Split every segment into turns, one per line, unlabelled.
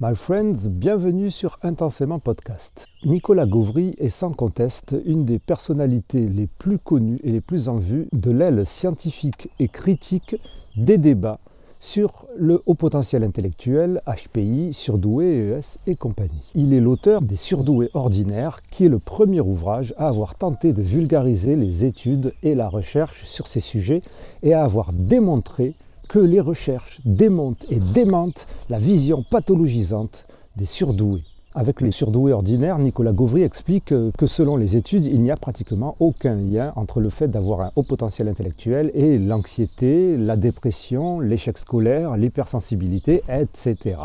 My friends, bienvenue sur Intensément Podcast. Nicolas Gauvry est sans conteste une des personnalités les plus connues et les plus en vue de l'aile scientifique et critique des débats sur le haut potentiel intellectuel, HPI, surdoué, ES et compagnie. Il est l'auteur des Surdoués ordinaires, qui est le premier ouvrage à avoir tenté de vulgariser les études et la recherche sur ces sujets et à avoir démontré que les recherches démontent et démentent la vision pathologisante des surdoués. Avec les surdoués ordinaires, Nicolas Gauvry explique que selon les études, il n'y a pratiquement aucun lien entre le fait d'avoir un haut potentiel intellectuel et l'anxiété, la dépression, l'échec scolaire, l'hypersensibilité, etc.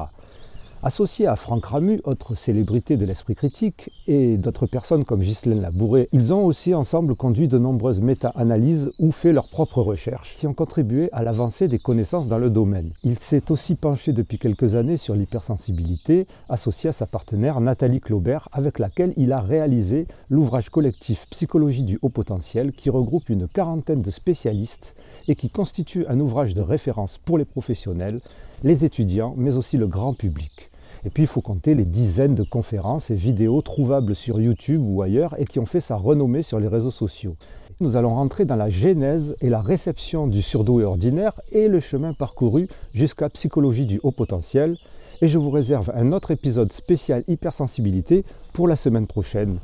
Associés à Franck Ramu, autre célébrité de l'esprit critique, et d'autres personnes comme Ghislaine Labouré, ils ont aussi ensemble conduit de nombreuses méta-analyses ou fait leurs propres recherches qui ont contribué à l'avancée des connaissances dans le domaine. Il s'est aussi penché depuis quelques années sur l'hypersensibilité, associé à sa partenaire Nathalie Claubert, avec laquelle il a réalisé l'ouvrage collectif Psychologie du haut potentiel qui regroupe une quarantaine de spécialistes et qui constitue un ouvrage de référence pour les professionnels, les étudiants, mais aussi le grand public. Et puis il faut compter les dizaines de conférences et vidéos trouvables sur YouTube ou ailleurs et qui ont fait sa renommée sur les réseaux sociaux. Nous allons rentrer dans la genèse et la réception du surdoué ordinaire et le chemin parcouru jusqu'à psychologie du haut potentiel. Et je vous réserve un autre épisode spécial hypersensibilité pour la semaine prochaine.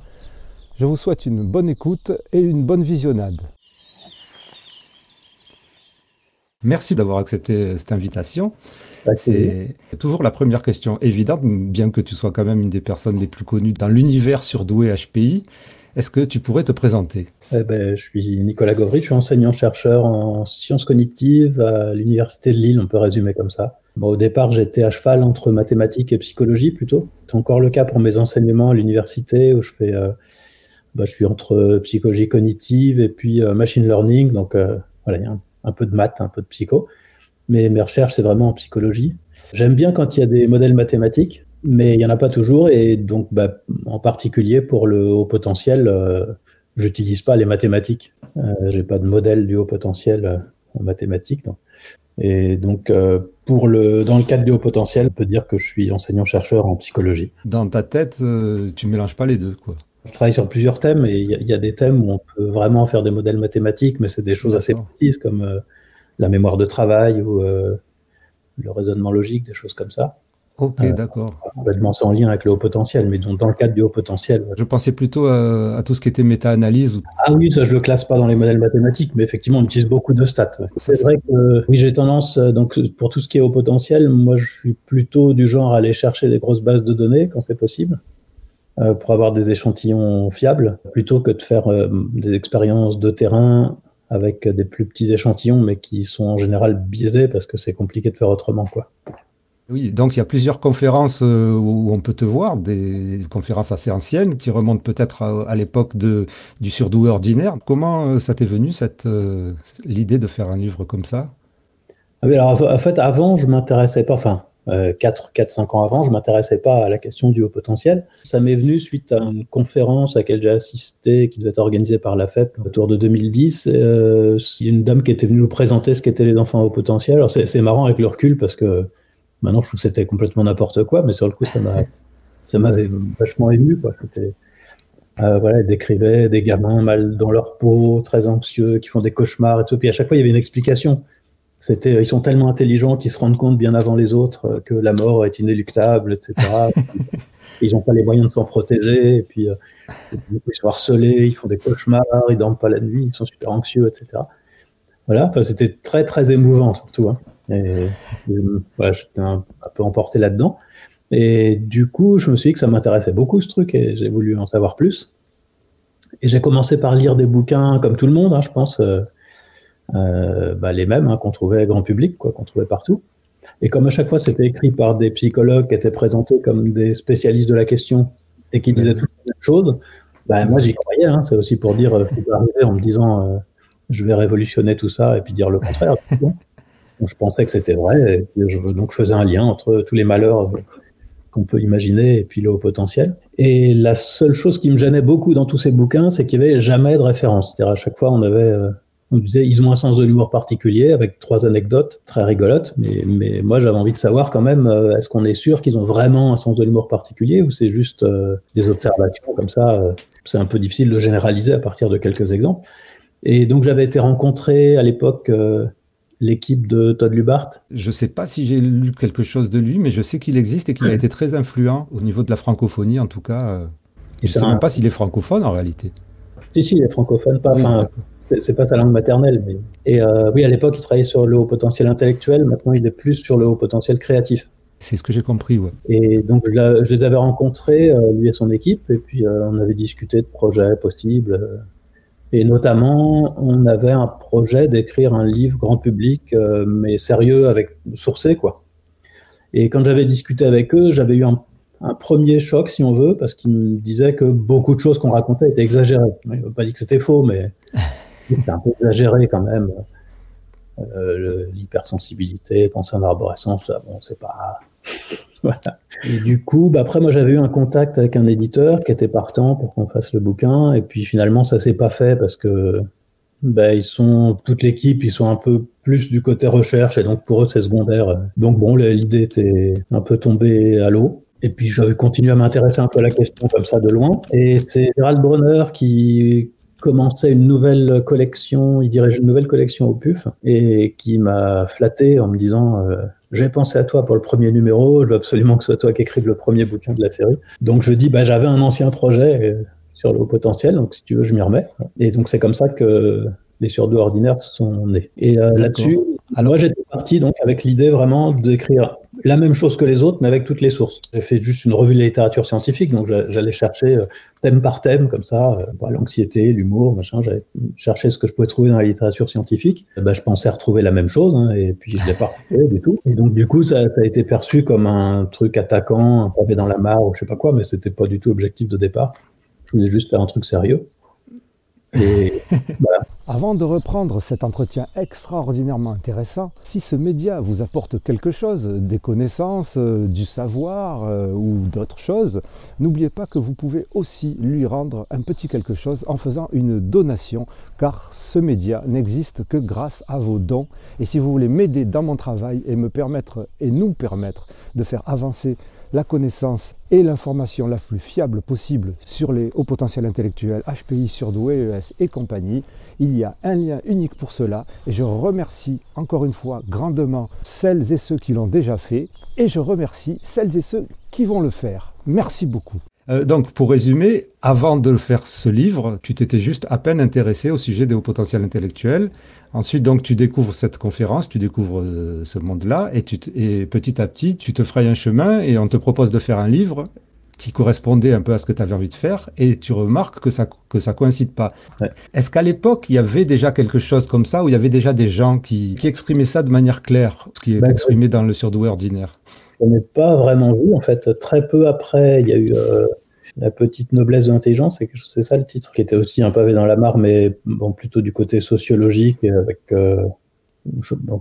Je vous souhaite une bonne écoute et une bonne visionnade. Merci d'avoir accepté cette invitation. C'est toujours la première question évidente, bien que tu sois quand même une des personnes les plus connues dans l'univers surdoué HPI. Est-ce que tu pourrais te présenter?
Eh ben, Je suis Nicolas Gauvry, je suis enseignant-chercheur en sciences cognitives à l'Université de Lille, on peut résumer comme ça. au départ, j'étais à cheval entre mathématiques et psychologie plutôt. C'est encore le cas pour mes enseignements à l'université où je fais, euh, bah, je suis entre psychologie cognitive et puis euh, machine learning. Donc euh, voilà, il y a un peu de maths, un peu de psycho mais mes recherches, c'est vraiment en psychologie. J'aime bien quand il y a des modèles mathématiques, mais il n'y en a pas toujours. Et donc, bah, en particulier pour le haut potentiel, euh, j'utilise pas les mathématiques. Euh, j'ai pas de modèle du haut potentiel euh, en mathématiques. Et donc, euh, pour le, dans le cadre du haut potentiel, on peut dire que je suis enseignant-chercheur en psychologie.
Dans ta tête, tu mélanges pas les deux, quoi.
Je travaille sur plusieurs thèmes et il y, y, a des thèmes où on peut vraiment faire des modèles mathématiques, mais c'est des choses assez précises comme la mémoire de travail ou euh, le raisonnement logique, des choses comme ça.
Ok, euh, d'accord.
Complètement sans lien avec le haut potentiel, mais dans, le cadre du haut potentiel.
Je pensais plutôt à, tout ce qui était méta-analyse.
Ah oui, ça je le classe pas dans les modèles mathématiques, mais effectivement on utilise beaucoup de stats. C'est vrai que oui, j'ai tendance, euh, donc pour tout ce qui est haut potentiel, moi je suis plutôt du genre à aller chercher des grosses bases de données quand c'est possible pour avoir des échantillons fiables, plutôt que de faire des expériences de terrain avec des plus petits échantillons, mais qui sont en général biaisés parce que c'est compliqué de faire autrement. Quoi.
Oui, donc il y a plusieurs conférences euh, où on peut te voir, des conférences assez anciennes qui remontent peut-être à, l'époque du surdoué ordinaire. Comment euh, ça t'est venu cette euh, l'idée de faire un livre comme ça?
Ah oui, alors en fait avant je m'intéressais pas, enfin 4, 4, 5 ans avant, je m'intéressais pas à la question du haut potentiel. Ça m'est venu suite à une conférence à laquelle j'ai assisté, qui devait être organisée par la FEP autour de 2010. Euh, il y a une dame qui était venue nous présenter ce qu'étaient les enfants au potentiel. Alors c'est marrant avec le recul parce que maintenant je trouve que c'était complètement n'importe quoi, mais sur le coup ça m'a ça m'avait vachement ému. C'était euh, voilà, elle décrivait des gamins mal dans leur peau, très anxieux, qui font des cauchemars et tout. Puis à chaque fois, il y avait une explication. C'était, ils sont tellement intelligents qu'ils se rendent compte bien avant les autres euh, que la mort est inéluctable, etc. ils n'ont pas les moyens de s'en protéger, et puis euh, ils sont harcelés, ils font des cauchemars, ils dorment pas la nuit, ils sont super anxieux, etc. Voilà, enfin, c'était très très émouvant surtout. Hein. Et, voilà, j'étais un, peu emporté là-dedans. Et du coup, je me suis dit que ça m'intéressait beaucoup ce truc et j'ai voulu en savoir plus. Et j'ai commencé par lire des bouquins comme tout le monde, hein, je pense. Euh, euh, bah, les mêmes hein, qu'on trouvait grand public, quoi, qu'on trouvait partout. Et comme à chaque fois c'était écrit par des psychologues qui étaient présentés comme des spécialistes de la question et qui disaient toutes les mêmes choses, bah, moi j'y croyais. Hein, c'est aussi pour dire, euh, arriver en me disant, euh, je vais révolutionner tout ça et puis dire le contraire. je pensais que c'était vrai, et je, donc je faisais un lien entre tous les malheurs qu'on peut imaginer et puis le haut potentiel. Et la seule chose qui me gênait beaucoup dans tous ces bouquins, c'est qu'il n'y avait jamais de référence. C'est-à-dire à chaque fois on avait on disait ils ont un sens de l'humour particulier avec trois anecdotes très rigolotes, mais, mais moi j'avais envie de savoir quand même, euh, est-ce qu'on est sûr qu'ils ont vraiment un sens de l'humour particulier ou c'est juste euh, des observations comme ça euh, C'est un peu difficile de généraliser à partir de quelques exemples. Et donc j'avais été rencontré à l'époque l'équipe de Todd Lubart.
Je ne sais pas si j'ai lu quelque chose de lui, mais je sais qu'il existe et qu'il a été très influent au niveau de la francophonie en tout cas. Et je ne sais même pas s'il est francophone en réalité.
Si, si, il est francophone, pas, enfin, c'est pas sa langue maternelle. Mais... Et euh, oui, à l'époque, il travaillait sur le haut potentiel intellectuel. Maintenant, il est plus sur le haut potentiel créatif.
C'est ce que j'ai compris, ouais.
Et donc, je, les avais rencontrés, euh, lui et son équipe, et puis euh, on avait discuté de projets possibles. et notamment, on avait un projet d'écrire un livre grand public, mais sérieux, avec sourcé, quoi. Et quand j'avais discuté avec eux, j'avais eu un un premier choc, si on veut, parce qu'il me disait que beaucoup de choses qu'on racontait étaient exagérées. Il m'a pas dit que c'était faux, mais c'était un peu exagéré quand même. Euh, L'hypersensibilité, penser en arborescence, bon, c'est pas. voilà. Et du coup, bah après, moi, j'avais eu un contact avec un éditeur qui était partant pour qu'on fasse le bouquin, et puis finalement, ça s'est pas fait parce que bah, ils sont toute l'équipe, ils sont un peu plus du côté recherche, et donc pour eux, c'est secondaire. Donc bon, l'idée était un peu tombée à l'eau. Et puis j'avais continué à m'intéresser un peu à la question comme ça de loin. Et c'est Gérald Brunner qui commençait une nouvelle collection, il dirige une nouvelle collection au PUF et qui m'a flatté en me disant euh, j'ai pensé à toi pour le premier numéro, je veux absolument que ce soit toi qui écrive le premier bouquin de la série. Donc je dis bah j'avais un ancien projet euh, sur le haut potentiel, donc si tu veux je m'y remets. Et donc c'est comme ça que les surdoués ordinaires sont nés. Et euh, là-dessus, alors j'étais parti donc avec l'idée vraiment d'écrire la même chose que les autres, mais avec toutes les sources. J'ai fait juste une revue de la littérature scientifique, donc j'allais chercher euh, thème par thème, comme ça, euh, l'anxiété, l'humour, machin. J'allais chercher ce que je pouvais trouver dans la littérature scientifique. Ben, je pensais retrouver la même chose, hein, et puis je l'ai pas retrouvé du tout. Et donc du coup, ça, ça, a été perçu comme un truc attaquant, un pavé dans la mare, ou je sais pas quoi, mais c'était pas du tout l'objectif de départ. Je voulais juste faire un truc sérieux.
Avant de reprendre cet entretien extraordinairement intéressant, si ce média vous apporte quelque chose, des connaissances, euh, du savoir euh, ou d'autres choses, n'oubliez pas que vous pouvez aussi lui rendre un petit quelque chose en faisant une donation, car ce média n'existe que grâce à vos dons. Et si vous voulez m'aider dans mon travail et me permettre et nous permettre de faire avancer la connaissance et l'information la plus fiable possible sur les hauts potentiels intellectuels, HPI, surdoué, ES et compagnie. Il y a un lien unique pour cela et je remercie encore une fois grandement celles et ceux qui l'ont déjà fait et je remercie celles et ceux qui vont le faire. Merci beaucoup. Euh, donc, pour résumer, avant de faire ce livre, tu t'étais juste à peine intéressé au sujet des hauts potentiels intellectuels. Ensuite, donc, tu découvres cette conférence, tu découvres euh, ce monde-là, et, petit à petit, tu te frayes un chemin et on te propose de faire un livre qui correspondait un peu à ce que tu avais envie de faire, et tu remarques que ça que ça coïncide pas. Est-ce qu'à l'époque, il y avait déjà quelque chose comme ça, où il y avait déjà des gens qui, exprimaient ça de manière claire, ce qui est ben, exprimé dans le surdoué ordinaire?
On n'est pas vraiment vu, en fait. Très peu après, il y a eu... Euh, la petite noblesse de l'intelligence, c'est ça le titre, qui était aussi un pavé dans la mare, mais bon, plutôt du côté sociologique, avec euh,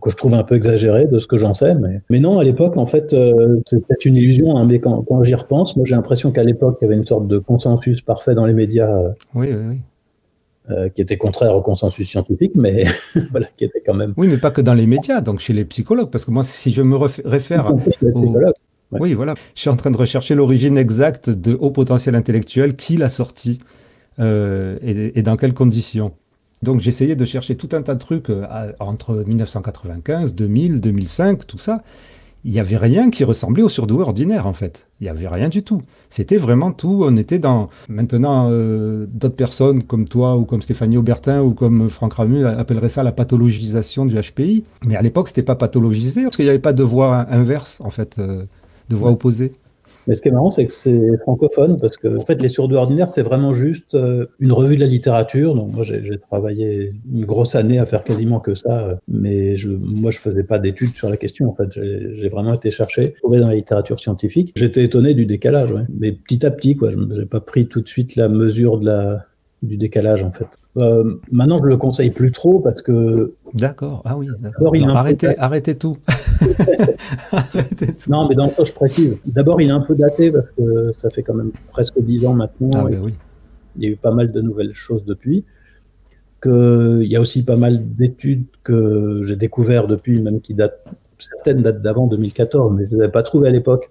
que je trouve un peu exagéré de ce que j'en sais. Mais, mais non, à l'époque, en fait, euh, c'est peut-être une illusion, hein, mais quand, j'y repense, moi j'ai l'impression qu'à l'époque, il y avait une sorte de consensus parfait dans les médias. Euh,
oui, oui, oui.
qui était contraire au consensus scientifique, mais voilà, qui était quand même.
Oui, mais pas que dans les médias, donc chez les psychologues, parce que moi, si je me réfère aux, oui, voilà. Je suis en train de rechercher l'origine exacte de haut potentiel intellectuel, qui l'a sorti euh, et, dans quelles conditions. Donc j'essayais de chercher tout un tas de trucs euh, entre 1995, 2000, 2005, tout ça. Il n'y avait rien qui ressemblait au surdoué ordinaire en fait. Il n'y avait rien du tout. C'était vraiment tout. On était dans. Maintenant, euh, d'autres personnes comme toi ou comme Stéphanie Aubertin ou comme Franck Ramu appelleraient ça la pathologisation du HPI. Mais à l'époque, c'était pas pathologisé parce qu'il n'y avait pas de voie inverse en fait de voix opposées.
Mais ce qui est marrant, c'est que c'est francophone, parce que en fait, les surdoués ordinaires, c'est vraiment juste euh, une revue de la littérature. Donc moi, j'ai travaillé une grosse année à faire quasiment que ça, euh, mais je, moi, je faisais pas d'études sur la question. En fait, j'ai vraiment été chercher, trouvé dans la littérature scientifique. J'étais étonné du décalage, mais petit à petit, quoi. Je n'ai pas pris tout de suite la mesure de la du décalage en fait. Euh, maintenant, je le conseille plus trop parce que.
D'accord. Ah oui. D'accord. Arrêtez, arrêtez tout.
Non, mais dans le sens, je précise. D'abord, il est un peu daté parce que ça fait quand même presque dix ans maintenant.
Ah, ben oui.
Il y a eu pas mal de nouvelles choses depuis. qu'il y a aussi pas mal d'études que j'ai découvert depuis, même qui datent, certaines datent d'avant 2014, mais je ne les avais pas trouvées à l'époque,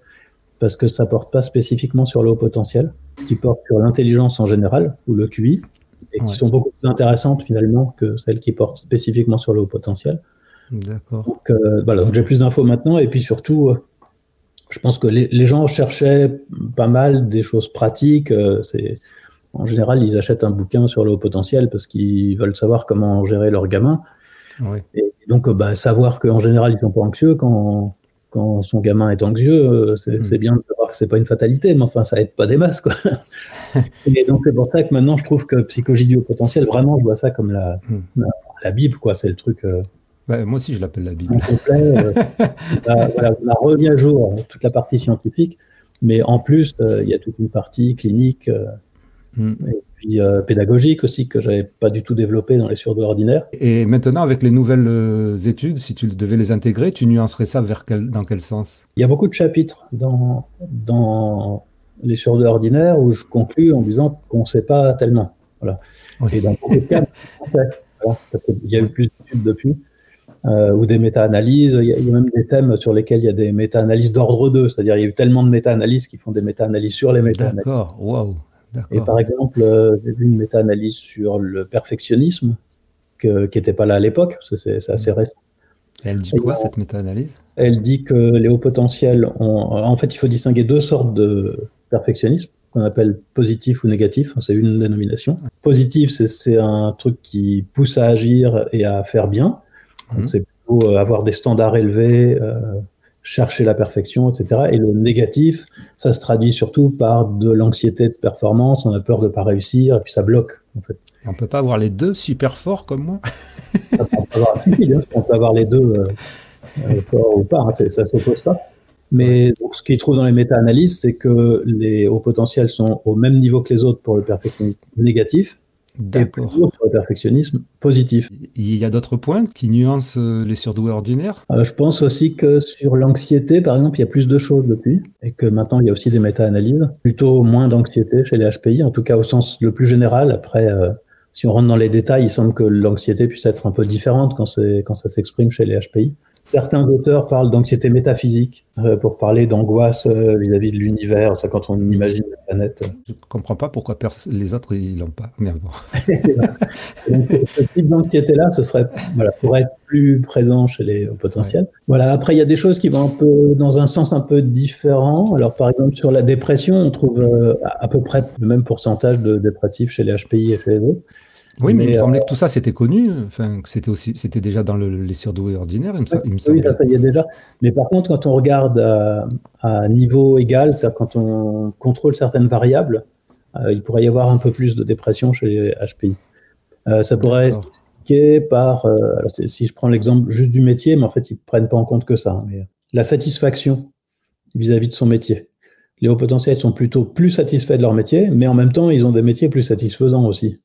parce que ça porte pas spécifiquement sur le haut potentiel, qui porte sur l'intelligence en général, ou le QI, et qui sont beaucoup plus intéressantes finalement que celles qui portent spécifiquement sur le haut potentiel.
D'accord.
Donc, euh, voilà, donc j'ai plus d'infos maintenant, et puis surtout, euh, je pense que les, les, gens cherchaient pas mal des choses pratiques. Euh, c'est en général, ils achètent un bouquin sur le haut potentiel parce qu'ils veulent savoir comment gérer leur gamin. Et donc, bah, savoir qu'en général, ils sont pas anxieux quand, quand son gamin est anxieux, c'est mm. bien de savoir que c'est pas une fatalité, mais enfin, ça aide pas des masses, quoi. et donc, c'est pour ça que maintenant, je trouve que psychologie du haut potentiel, vraiment, je vois ça comme la, mm. la, la Bible, quoi. C'est le truc. Euh,
bah, moi aussi, je l'appelle la Bible.
Complet, euh, bah, voilà, on a remis à jour toute la partie scientifique, mais en plus, euh, il y a toute une partie clinique mm. et puis euh, pédagogique aussi que j'avais pas du tout développé dans les surdoués ordinaires.
Et maintenant, avec les nouvelles études, si tu devais les intégrer, tu nuancerais ça vers quel, dans quel sens?
Il y a beaucoup de chapitres dans, dans les surdoués ordinaires où je conclus en disant qu'on ne sait pas tellement. Voilà.
Oui.
Et dans beaucoup de cas, voilà, parce qu'il y a eu plus d'études depuis euh, ou des méta-analyses. Il, il, y a même des thèmes sur lesquels il y a des méta-analyses d'ordre 2, c'est-à-dire il y a eu tellement de méta-analyses qui font des méta-analyses sur les méta-analyses.
D'accord, waouh.
Et par exemple, euh, j'ai vu une méta-analyse sur le perfectionnisme que, qui n'était pas là à l'époque, c'est assez récent.
Et elle dit quoi, Et, cette méta-analyse?
Elle dit que les hauts potentiels ont. En fait, il faut distinguer deux sortes de perfectionnisme qu'on appelle positif ou négatif, c'est une dénomination. Positif, c'est un truc qui pousse à agir et à faire bien. Donc, mmh. c'est plutôt euh, avoir des standards élevés, euh, chercher la perfection, etc. Et le négatif, ça se traduit surtout par de l'anxiété de performance, on a peur de ne pas réussir, et puis ça bloque, en fait.
On peut pas avoir les deux super forts comme moi
on, peut avoir, si, on peut avoir les deux euh, euh, forts ou pas, hein, ça ne s'oppose pas. Mais donc, ce qu'ils trouvent dans les méta-analyses, c'est que les hauts potentiels sont au même niveau que les autres pour le perfectionnisme négatif,
D'accord.
Perfectionnisme positif.
Il y a d'autres points qui nuancent les surdoués ordinaires?
Euh, Je pense aussi que sur l'anxiété, par exemple, il y a plus de choses depuis, et que maintenant il y a aussi des méta-analyses. Plutôt moins d'anxiété chez les HPI, en tout cas au sens le plus général. Après, euh, si on rentre dans les détails, il semble que l'anxiété puisse être un peu différente quand, quand ça s'exprime chez les HPI. Certains auteurs parlent d'anxiété métaphysique pour parler d'angoisse euh, vis-à-vis de l'univers, ça quand on imagine la planète.
Je ne comprends pas pourquoi les autres ils l'ont pas. Mais bon.
Donc, ce type d'anxiété-là, ce serait voilà, pour être plus présent chez les potentiels. Ouais. Voilà. Après, il y a des choses qui vont un peu dans un sens un peu différent. Alors, par exemple, sur la dépression, on trouve euh, à peu près le même pourcentage de dépressifs chez les HPI et chez les autres.
Oui, mais, mais il me semblait euh, que tout ça c'était connu, enfin, que c'était aussi, c'était déjà dans le, les surdoués ordinaires. Il me,
oui, il me oui, ça, ça y est déjà. Mais par contre, quand on regarde à, à niveau égal, c'est-à-dire quand on contrôle certaines variables, euh, il pourrait y avoir un peu plus de dépression chez les HPI. Euh, ça pourrait s'expliquer par, euh, alors si je prends l'exemple juste du métier, mais en fait ils prennent pas en compte que ça. Hein, mais la satisfaction vis-à-vis -vis de son métier. Les hauts potentiels sont plutôt plus satisfaits de leur métier, mais en même temps ils ont des métiers plus satisfaisants aussi.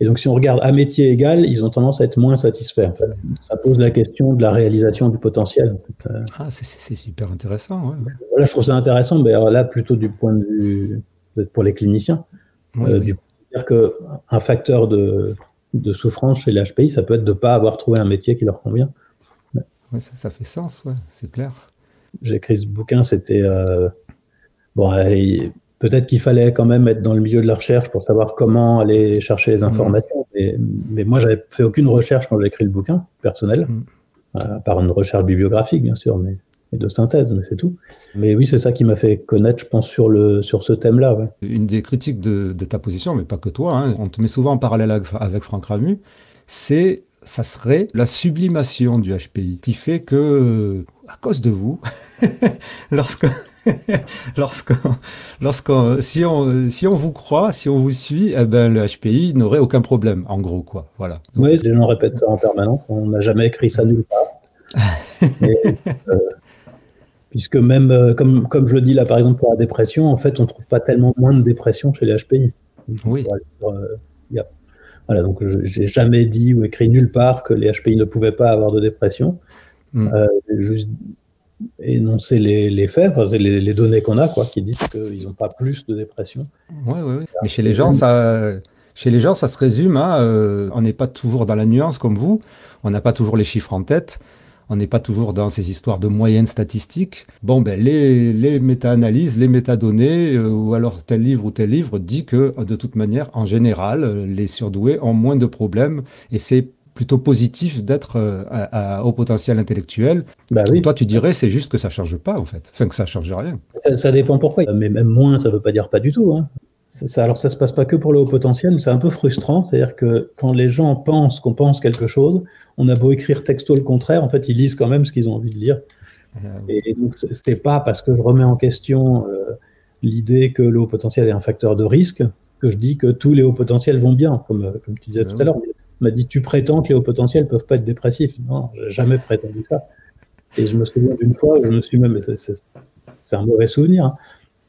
Et donc, si on regarde à métier égal, ils ont tendance à être moins satisfaits. En fait. Ça pose la question de la réalisation du potentiel. En fait.
Ah, c'est super intéressant. Ouais, ouais.
Voilà, je trouve ça intéressant, mais alors là, plutôt du point de vue pour les cliniciens.
Oui,
euh,
oui.
Du, dire qu'un facteur de, de, souffrance chez les HPI, ça peut être de ne pas avoir trouvé un métier qui leur convient.
Ouais, ça, ça, fait sens, c'est clair.
J'ai écrit ce bouquin, c'était. Euh, bon, peut-être qu'il fallait quand même être dans le milieu de la recherche pour savoir comment aller chercher les informations. Mmh. Mais, mais, moi, j'avais fait aucune recherche quand j'ai écrit le bouquin personnel, mmh. euh, par une recherche bibliographique, bien sûr, mais et de synthèse, mais c'est tout. Mais oui, c'est ça qui m'a fait connaître, je pense, sur, le, sur ce thème-là. Ouais.
Une des critiques de, de, ta position, mais pas que toi, hein, on te met souvent en parallèle avec, avec Franck Ramu, c'est ça serait la sublimation du HPI, qui fait que, à cause de vous, lorsque lorsqu'on, lorsqu'on, si on, si on vous croit, si on vous suit, eh ben, le HPI n'aurait aucun problème, en gros, quoi. Voilà.
Donc, oui, les gens répètent ça en permanence. On n'a jamais écrit ça nulle part. Euh, puisque même, euh, comme, comme je le dis là, par exemple, pour la dépression, en fait, on ne trouve pas tellement moins de dépression chez les HPI.
Oui.
Euh, y a, voilà, donc je n'ai jamais dit ou écrit nulle part que les HPI ne pouvaient pas avoir de dépression. Mm. Euh, juste énoncer les, les faits, enfin, c'est les, les, données qu'on a, quoi, qui disent qu'ils n'ont pas plus de dépression.
Oui, oui, oui. Mais chez les gens, ça, Chez les gens, ça se résume à euh, on n'est pas toujours dans la nuance comme vous, on n'a pas toujours les chiffres en tête, on n'est pas toujours dans ces histoires de moyennes statistiques. Bon, ben, les, les méta-analyses, les métadonnées, euh, ou alors tel livre ou tel livre dit que, de toute manière, en général, les surdoués ont moins de problèmes et c'est plutôt positif d'être euh, au potentiel intellectuel. Bah oui. Toi, tu dirais, c'est juste que ça change pas, en fait. Enfin, que ça change rien.
Ça, dépend pourquoi. Mais même moins, ça veut pas dire pas du tout. Hein. Ça, alors, ça se passe pas que pour le haut potentiel, c'est un peu frustrant. C'est-à-dire que quand les gens pensent qu'on pense quelque chose, on a beau écrire texto le contraire, en fait, ils lisent quand même ce qu'ils ont envie de lire. Ah Et donc, c'est pas parce que je remets en question euh, l'idée que le haut potentiel est un facteur de risque que je dis que tous les hauts potentiels vont bien, comme, comme tu disais ah tout à l'heure m'a dit Tu prétends que les hauts potentiels peuvent pas être dépressifs Non, j'ai jamais prétendu ça. Et je me souviens d'une fois, je me suis même, c'est un mauvais souvenir. Hein.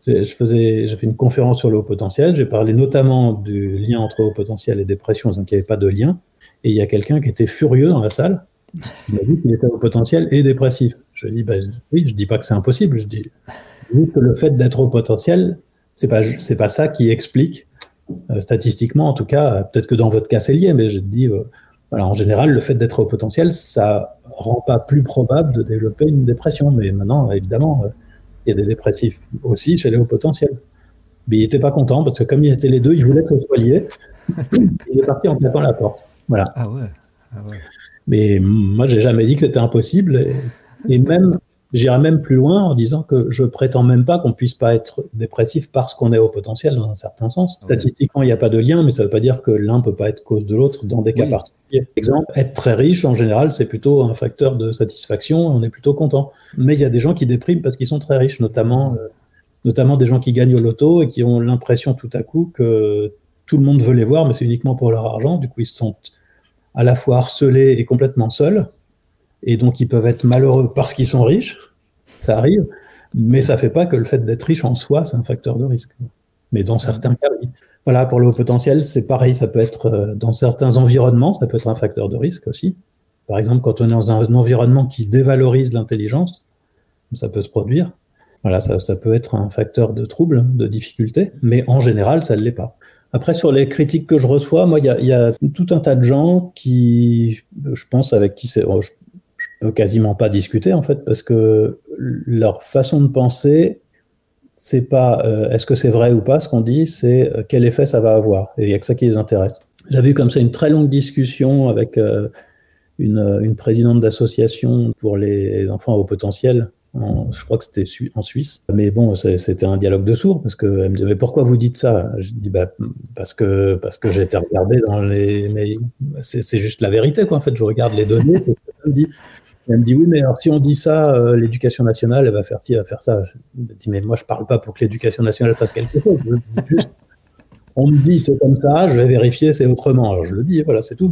Je faisais, j'ai fait une conférence sur le haut potentiel. J'ai parlé notamment du lien entre haut potentiel et dépression, donc il n'y avait pas de lien. Et il y a quelqu'un qui était furieux dans la salle. Il m'a dit qu'il était haut potentiel et dépressif. Je dit, bah, oui, je dis pas que c'est impossible. Je dis, que le fait d'être au potentiel, c'est pas, pas ça qui explique statistiquement, en tout cas, peut-être que dans votre cas c'est lié, mais je dis, euh, voilà, en général, le fait d'être au potentiel, ça rend pas plus probable de développer une dépression. Mais maintenant, évidemment, euh, il y a des dépressifs aussi chez les hauts potentiels. Mais il n'était pas content parce que comme il était les deux, il voulait que soit lié. il est parti en tapant la porte. Voilà.
Ah ouais. Ah ouais.
Mais moi, j'ai jamais dit que c'était impossible. Et, et même J'irai même plus loin en disant que je prétends même pas qu'on puisse pas être dépressif parce qu'on est au potentiel dans un certain sens. Statistiquement, il n'y a pas de lien, mais ça ne veut pas dire que l'un peut pas être cause de l'autre dans des cas particuliers. Exemple, être très riche, en général, c'est plutôt un facteur de satisfaction, on est plutôt content. Mais il y a des gens qui dépriment parce qu'ils sont très riches, notamment, euh, notamment des gens qui gagnent au loto et qui ont l'impression tout à coup que tout le monde veut les voir, mais c'est uniquement pour leur argent. Du coup, ils se sentent à la fois harcelés et complètement seuls et donc ils peuvent être malheureux parce qu'ils sont riches, ça arrive, mais ça ne fait pas que le fait d'être riche en soi, c'est un facteur de risque. Mais dans certains cas, oui. Voilà, pour le haut potentiel, c'est pareil, ça peut être euh, dans certains environnements, ça peut être un facteur de risque aussi. Par exemple, quand on est dans un environnement qui dévalorise l'intelligence, ça peut se produire. Voilà, ça, ça, peut être un facteur de trouble, de difficulté, mais en général, ça ne l'est pas. Après, sur les critiques que je reçois, moi, il y, y a, tout un tas de gens qui, je pense, avec qui c'est, oh, quasiment pas discuter en fait parce que leur façon de penser c'est pas euh, est-ce que c'est vrai ou pas ce qu'on dit c'est euh, quel effet ça va avoir et il y a que ça qui les intéresse j'avais eu comme ça une très longue discussion avec euh, une, une, présidente d'association pour les enfants au potentiel je crois que c'était en Suisse. Mais bon, c'était un dialogue de sourds parce qu'elle me disait mais pourquoi vous dites ça? Je dis bah parce que parce que j'ai été regardé dans les mais c'est juste la vérité quoi. En fait, je regarde les données. Me elle me dit oui, mais alors si on dit ça, euh, l'éducation nationale, elle va faire ci, elle va faire ça. Je me dis mais moi je parle pas pour que l'éducation nationale fasse quelque chose. juste, on me dit c'est comme ça, je vais vérifier, c'est autrement. Alors je le dis, voilà, c'est tout.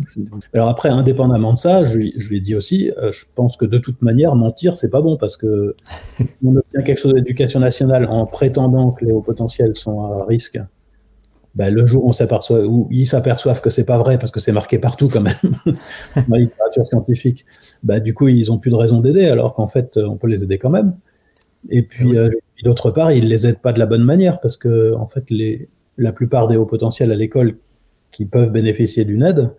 Alors après, indépendamment de ça, je, je lui ai dit aussi, euh, je pense que de toute manière, mentir, c'est pas bon parce que on obtient quelque chose d'éducation nationale en prétendant que les hauts potentiels sont à risque ben, le jour où on s'aperçoit, où ils s'aperçoivent que c'est pas vrai parce que c'est marqué partout quand même dans la littérature scientifique, ben, du coup ils ont plus de raison d'aider alors qu'en fait on peut les aider quand même. Et puis euh, d'autre part ils les aident pas de la bonne manière parce que en fait les, la plupart des hauts potentiels à l'école qui peuvent bénéficier d'une aide,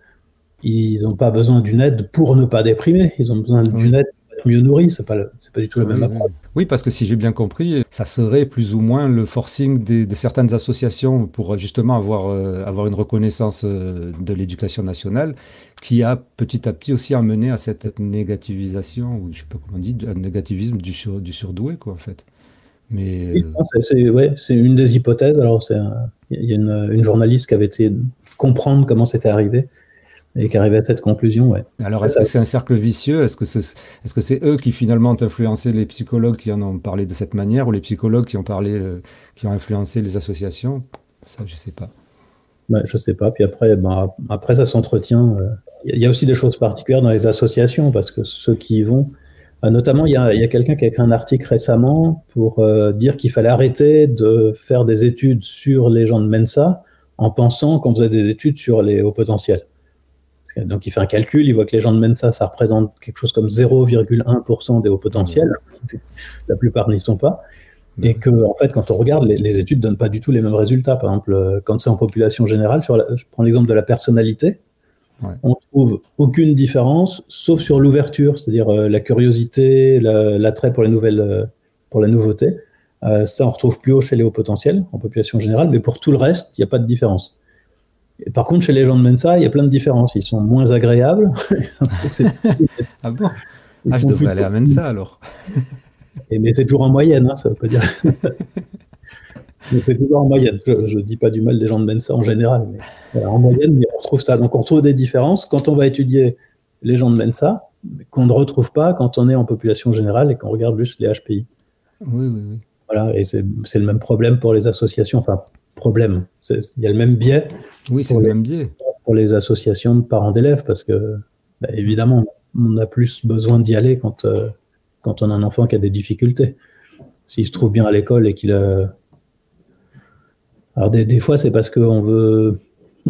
ils n'ont pas besoin d'une aide pour ne pas déprimer, ils ont besoin d'une aide mieux nourri, c'est pas, c'est pas du tout la même approche.
Oui, parce que si j'ai bien compris, ça serait plus ou moins le forcing de certaines associations pour justement avoir, euh, avoir une reconnaissance euh, de l'éducation nationale qui a petit à petit aussi amené à cette négativisation, ou je sais pas comment on dit, un négativisme du, du surdoué, quoi, en fait.
Mais... Oui, c'est, ouais, c'est une des hypothèses. Alors, il y a une, une journaliste qui avait été comprendre comment c'était arrivé et qui arrivait à cette conclusion. Ouais.
Alors, est-ce que c'est un cercle vicieux? Est-ce que c'est est -ce c'est eux qui finalement ont influencé les psychologues qui en ont parlé de cette manière ou les psychologues qui ont, parlé, euh, qui ont influencé les associations? Ça, je ne sais pas.
Ouais, je ne sais pas. Puis après, ben, après ça s'entretient. Euh, il y a aussi des choses particulières dans les associations parce que ceux qui y vont, euh, notamment, il y a, a quelqu'un qui a écrit un article récemment pour dire qu'il fallait arrêter de faire des études sur les gens de Mensa en pensant qu'on faisait des études sur les hauts potentiels. Donc il fait un calcul, il voit que les gens de Mensa, ça représente quelque chose comme 0,1% des hauts potentiels. La plupart n'y sont pas. Et que, en fait, quand on regarde, les, les études donnent pas du tout les mêmes résultats. Par exemple, euh, quand c'est en population générale, sur je prends l'exemple de la personnalité, ouais. on trouve aucune différence, sauf sur l'ouverture, c'est-à-dire euh, la curiosité, l'attrait pour les nouvelles, euh, pour la nouveauté. Euh, ça, on retrouve plus haut chez les hauts potentiels, en population générale, mais pour tout le reste, il n'y a pas de différence. Et par contre, chez les gens de Mensa, il y a plein de différences. Ils sont moins agréables.
ah bon? Ah, je devrais aller à Mensa alors.
Et, mais c'est toujours en moyenne, hein, ça veut pas dire. c'est toujours en moyenne. Je ne dis pas du mal des gens de Mensa en général, mais en moyenne, on retrouve ça. Donc on retrouve des différences quand on va étudier les gens de Mensa, qu'on ne retrouve pas quand on est en population générale et qu'on regarde juste les HPI.
Oui, oui, oui.
Voilà, et c'est le même problème pour les associations. Enfin, problème. Il y a le même biais.
Oui, c'est le même biais.
Pour les associations de parents d'élèves, parce que, bah, évidemment, on a plus besoin d'y aller quand, euh, quand on a un enfant qui a des difficultés. S'il se trouve bien à l'école et qu'il a. Alors, des, des fois, c'est parce qu'on veut.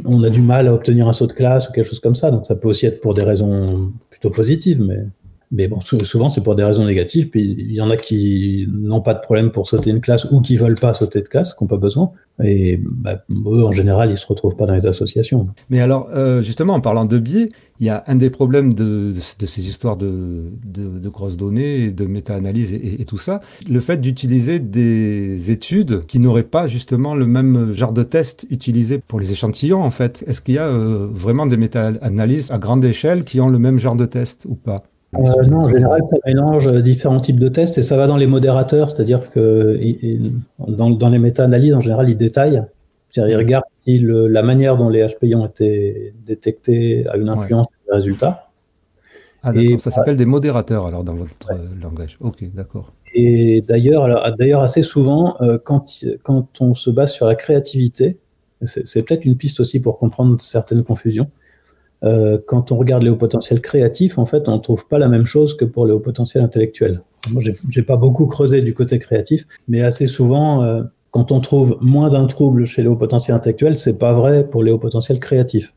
On a du mal à obtenir un saut de classe ou quelque chose comme ça. Donc, ça peut aussi être pour des raisons plutôt positives, mais mais bon, souvent c'est pour des raisons négatives. Puis il y en a qui n'ont pas de problème pour sauter une classe ou qui veulent pas sauter de classe, qui n'ont pas besoin. Et bah, eux, en général, ils se retrouvent pas dans les associations.
Mais alors, euh, justement, en parlant de biais, il y a un des problèmes de, ces histoires de, de, grosses données, de méta-analyse et, et, tout ça, le fait d'utiliser des études qui n'auraient pas justement le même genre de test utilisé pour les échantillons, en fait. Est-ce qu'il y a euh, vraiment des méta-analyses à grande échelle qui ont le même genre de test ou pas?
Euh, non, en général, ça mélange différents types de tests et ça va dans les modérateurs, c'est-à-dire que dans, dans les méta-analyses, en général, ils détaillent. C'est-à-dire, ils regardent si le, la manière dont les HPI ont été détectés a une influence sur les résultats.
Ah, d'accord. Ça s'appelle des modérateurs, alors, dans votre ouais. langage. Ok, d'accord.
Et d'ailleurs, d'ailleurs, assez souvent, euh, quand, quand on se base sur la créativité, c'est peut-être une piste aussi pour comprendre certaines confusions. Euh, quand on regarde les hauts potentiels créatifs, en fait, on ne trouve pas la même chose que pour les hauts potentiels intellectuels. Moi, j'ai pas beaucoup creusé du côté créatif, mais assez souvent, euh, quand on trouve moins d'un trouble chez les hauts potentiels intellectuels, c'est pas vrai pour les hauts potentiels créatifs,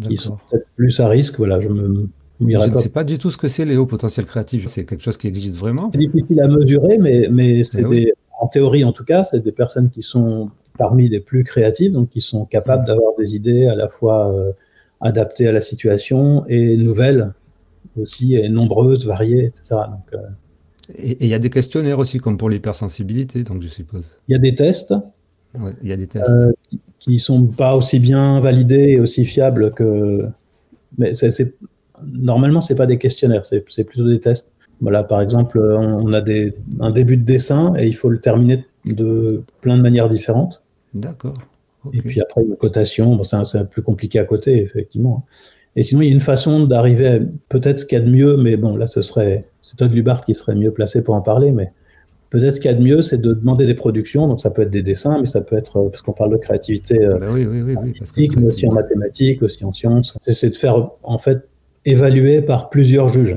qui sont peut-être plus à risque. Voilà, je me
je ne sais pas du tout ce que c'est les hauts potentiels créatifs. C'est quelque chose qui existe vraiment
C'est difficile à mesurer, mais, mais c'est oui. en théorie en tout cas, c'est des personnes qui sont parmi les plus créatives, donc qui sont capables d'avoir des idées à la fois euh, adaptées à la situation et nouvelles aussi, et nombreuses, variées, etc. Donc, euh,
et il y a des questionnaires aussi, comme pour l'hypersensibilité, donc je suppose.
Il y a des tests.
Ouais, il y a des tests.
Euh, qui ne sont pas aussi bien validés et aussi fiables que. Mais c'est, normalement, ce n'est pas des questionnaires, c'est, plutôt des tests. Voilà, par exemple, on a des, un début de dessin et il faut le terminer de plein de manières différentes.
D'accord.
Okay. Et puis après, une cotation, bon, c'est, un, plus compliqué à côté, effectivement. Et sinon, il y a une façon d'arriver à peut-être ce qu'il y a de mieux, mais bon, là, ce serait, c'est Todd Lubart qui serait mieux placé pour en parler, mais peut-être ce qu'il y a de mieux, c'est de demander des productions. Donc, ça peut être des dessins, mais ça peut être, parce qu'on parle de créativité
euh, ben oui, oui, oui, oui parce
mais aussi en mathématiques, aussi en sciences. C'est, de faire, en fait, évaluer par plusieurs juges.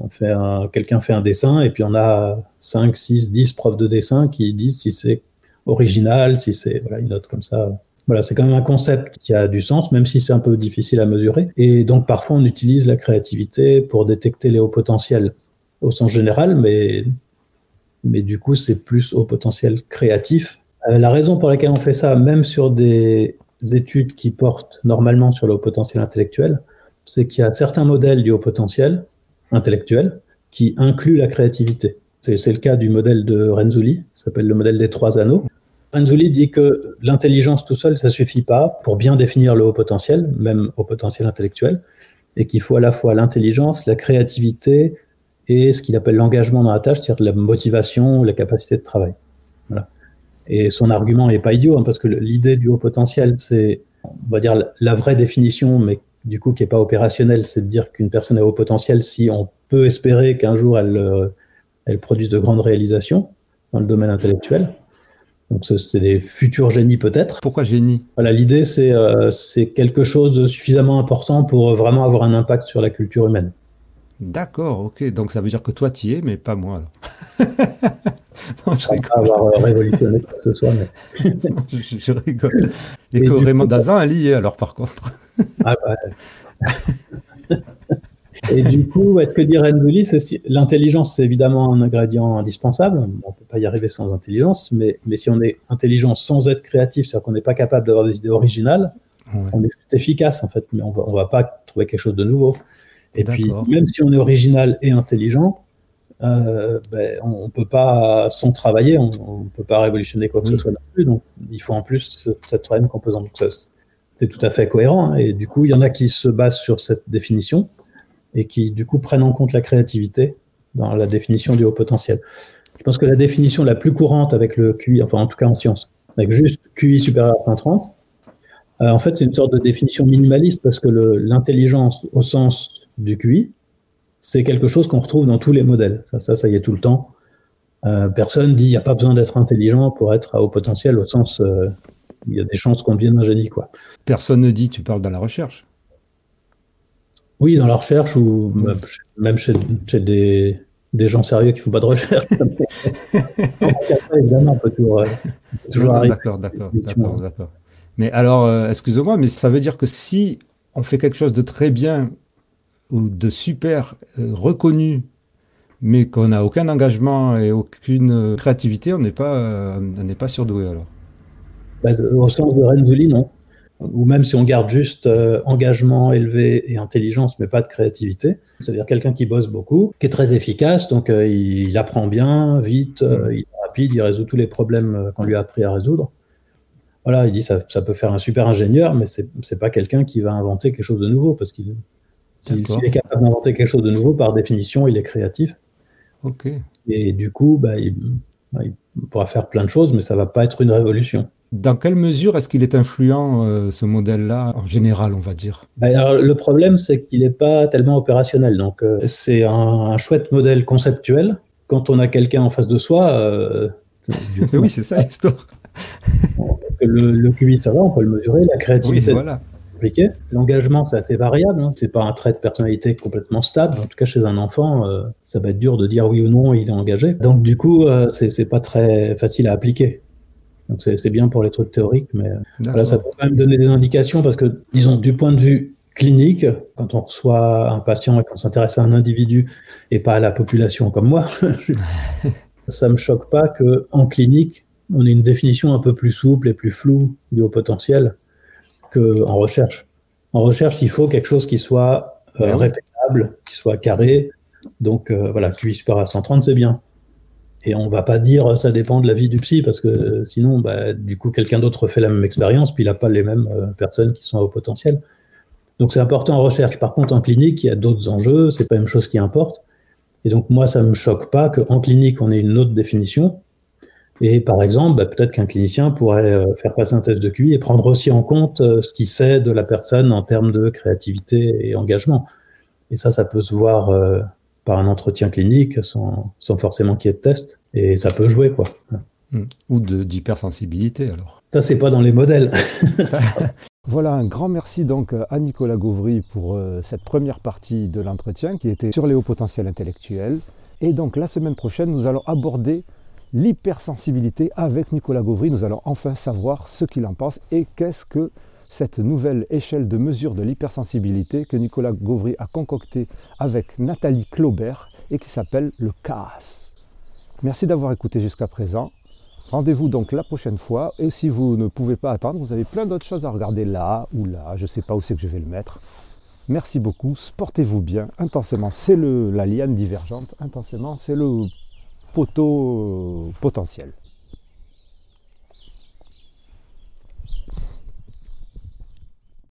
On fait un, quelqu'un fait un dessin, et puis on a 5, 6, 10 profs de dessin qui disent si c'est original, si c'est une note comme ça. Voilà, c'est quand même un concept qui a du sens, même si c'est un peu difficile à mesurer. Et donc parfois on utilise la créativité pour détecter les hauts potentiels au sens général, mais, mais du coup c'est plus au potentiel créatif. Euh, la raison pour laquelle on fait ça, même sur des études qui portent normalement sur le haut potentiel intellectuel, c'est qu'il y a certains modèles du haut potentiel intellectuel qui incluent la créativité. C'est le cas du modèle de Renzulli, s'appelle le modèle des trois anneaux. Renzulli dit que l'intelligence tout seul, ça suffit pas pour bien définir le haut potentiel, même au potentiel intellectuel, et qu'il faut à la fois l'intelligence, la créativité et ce qu'il appelle l'engagement dans la tâche, c'est-à-dire la motivation, la capacité de travail. Et son argument n'est pas idiot, hein, parce que l'idée du haut potentiel, c'est, on va dire, la vraie définition, mais du coup qui n'est pas opérationnelle, c'est de dire qu'une personne a haut potentiel si on peut espérer qu'un jour elle, euh, elle produise de grandes réalisations dans le domaine intellectuel. Donc c'est des futurs génies peut-être.
Pourquoi génie?
Voilà, l'idée c'est euh, c'est quelque chose de suffisamment important pour vraiment avoir un impact sur la culture humaine.
D'accord, ok. Donc ça veut dire que toi tu y es, mais pas moi.
Alors. non, je rigole. Pas avoir euh, révolutionné quoi que ce soit. Mais...
non, je, je, rigole. Et, Et que Raymond coup, Dazin est lié alors par contre.
ah bah. Et du coup, est-ce que dire Renzulli, c'est l'intelligence, c'est évidemment un ingrédient indispensable. On ne peut pas y arriver sans intelligence, mais, mais si on est intelligent sans être créatif, c'est-à-dire qu'on n'est pas capable d'avoir des idées originales, on est efficace en fait, mais on ne va pas trouver quelque chose de nouveau. Et puis, même si on est original et intelligent, euh, ben, on ne peut pas, sans travailler, on ne peut pas révolutionner quoi que ce soit non plus. Donc, il faut en plus cette troisième composante. c'est tout à fait cohérent. Hein. et du coup, il y en a qui se basent sur cette définition et qui, du coup, prennent en compte la créativité dans la définition du haut potentiel. Je pense que la définition la plus courante avec le QI, enfin en tout cas en sciences, avec juste QI supérieur à 130, euh, en fait, c'est une sorte de définition minimaliste parce que l'intelligence au sens du QI, c'est quelque chose qu'on retrouve dans tous les modèles. Ça, ça, ça y est tout le temps. Euh, personne dit il n'y a pas besoin d'être intelligent pour être à haut potentiel, au sens euh, il y a des chances qu'on devienne un génie. Quoi.
Personne ne dit, tu parles dans la recherche
Oui, dans la recherche ou même chez, des, gens sérieux qui ne font pas de recherche.
évidemment, on peut toujours, toujours D'accord, d'accord, d'accord. Mais alors, excusez-moi, mais ça veut dire que si on fait quelque chose de très bien ou de super euh, reconnu, mais qu'on n'a aucun engagement et aucune créativité, on n'est pas, euh, on n'est pas surdoué alors.
Bah, au sens de Renzulli, non. Ou même si on garde juste euh, engagement élevé et intelligence, mais pas de créativité. C'est-à-dire quelqu'un qui bosse beaucoup, qui est très efficace, donc il, apprend bien, vite, mm. il est rapide, il résout tous les problèmes qu'on lui a appris à résoudre. Voilà, il dit ça, ça peut faire un super ingénieur, mais c'est, c'est pas quelqu'un qui va inventer quelque chose de nouveau parce qu'il s'il est capable d'inventer quelque chose de nouveau, par définition, il est créatif.
Ok.
Et du coup, bah, bah, il, pourra faire plein de choses, mais ça va pas être une révolution.
Dans quelle mesure est-ce qu'il est influent, euh, ce modèle-là, en général, on va dire?
Bah, Le problème, c'est qu'il n'est pas tellement opérationnel. Donc, euh, c'est un, chouette modèle conceptuel. Quand on a quelqu'un en face de soi. Euh,
oui, c'est ça l'histoire.
le, le QI, ça va, on peut le mesurer. La créativité, oui, voilà. L'engagement, c'est assez variable. Hein. C'est pas un trait de personnalité complètement stable. En tout cas, chez un enfant, euh, ça va être dur de dire oui ou non il est engagé. Donc, du coup, euh, c'est pas très facile à appliquer. Donc, c'est bien pour les trucs théoriques, mais euh, ça peut quand même donner des indications parce que, disons, du point de vue clinique, quand on reçoit un patient et qu'on s'intéresse à un individu et pas à la population comme moi, ça me choque pas que en clinique, on ait une définition un peu plus souple et plus floue du haut potentiel qu'en recherche. En recherche, il faut quelque chose qui soit euh, répétable, qui soit carré. Donc euh, voilà, QI supérieur à 130, c'est bien. Et on va pas dire ça dépend de la vie du psy, parce que euh, sinon, bah, du coup, quelqu'un d'autre fait la même expérience, puis il n'a pas les mêmes personnes qui sont à haut potentiel. Donc c'est important en recherche. Par contre, en clinique, il y a d'autres enjeux, c'est pas la même chose qui importe. Et donc moi, ça me choque pas qu'en clinique, on ait une autre définition, et par exemple, bah, peut-être qu'un clinicien pourrait euh, faire passer un test de QI et prendre aussi en compte euh, ce qu'il sait de la personne en termes de créativité et engagement. Et ça, ça peut se voir euh, par un entretien clinique sans, sans forcément qu'il y ait de test. Et ça peut jouer, quoi.
Hmm. Ou d'hypersensibilité, alors.
Ça, c'est pas dans les modèles.
Voilà, un grand merci donc à Nicolas Gauvry pour cette première partie de l'entretien qui était sur les hauts potentiels intellectuels. Et donc la semaine prochaine, nous allons aborder l'hypersensibilité avec Nicolas Gauvry. Nous allons enfin savoir ce qu'il en pense et qu'est-ce que cette nouvelle échelle de mesure de l'hypersensibilité que Nicolas Gauvry a concoctée avec Nathalie Claubert et qui s'appelle le CAS. Merci d'avoir écouté jusqu'à présent. Rendez-vous donc la prochaine fois. Et si vous ne pouvez pas attendre, vous avez plein d'autres choses à regarder là ou là. Je ne sais pas où c'est que je vais le mettre. Merci beaucoup. Sportez-vous bien. Intensément, c'est la liane divergente. Intensément, c'est le poteau potentiel.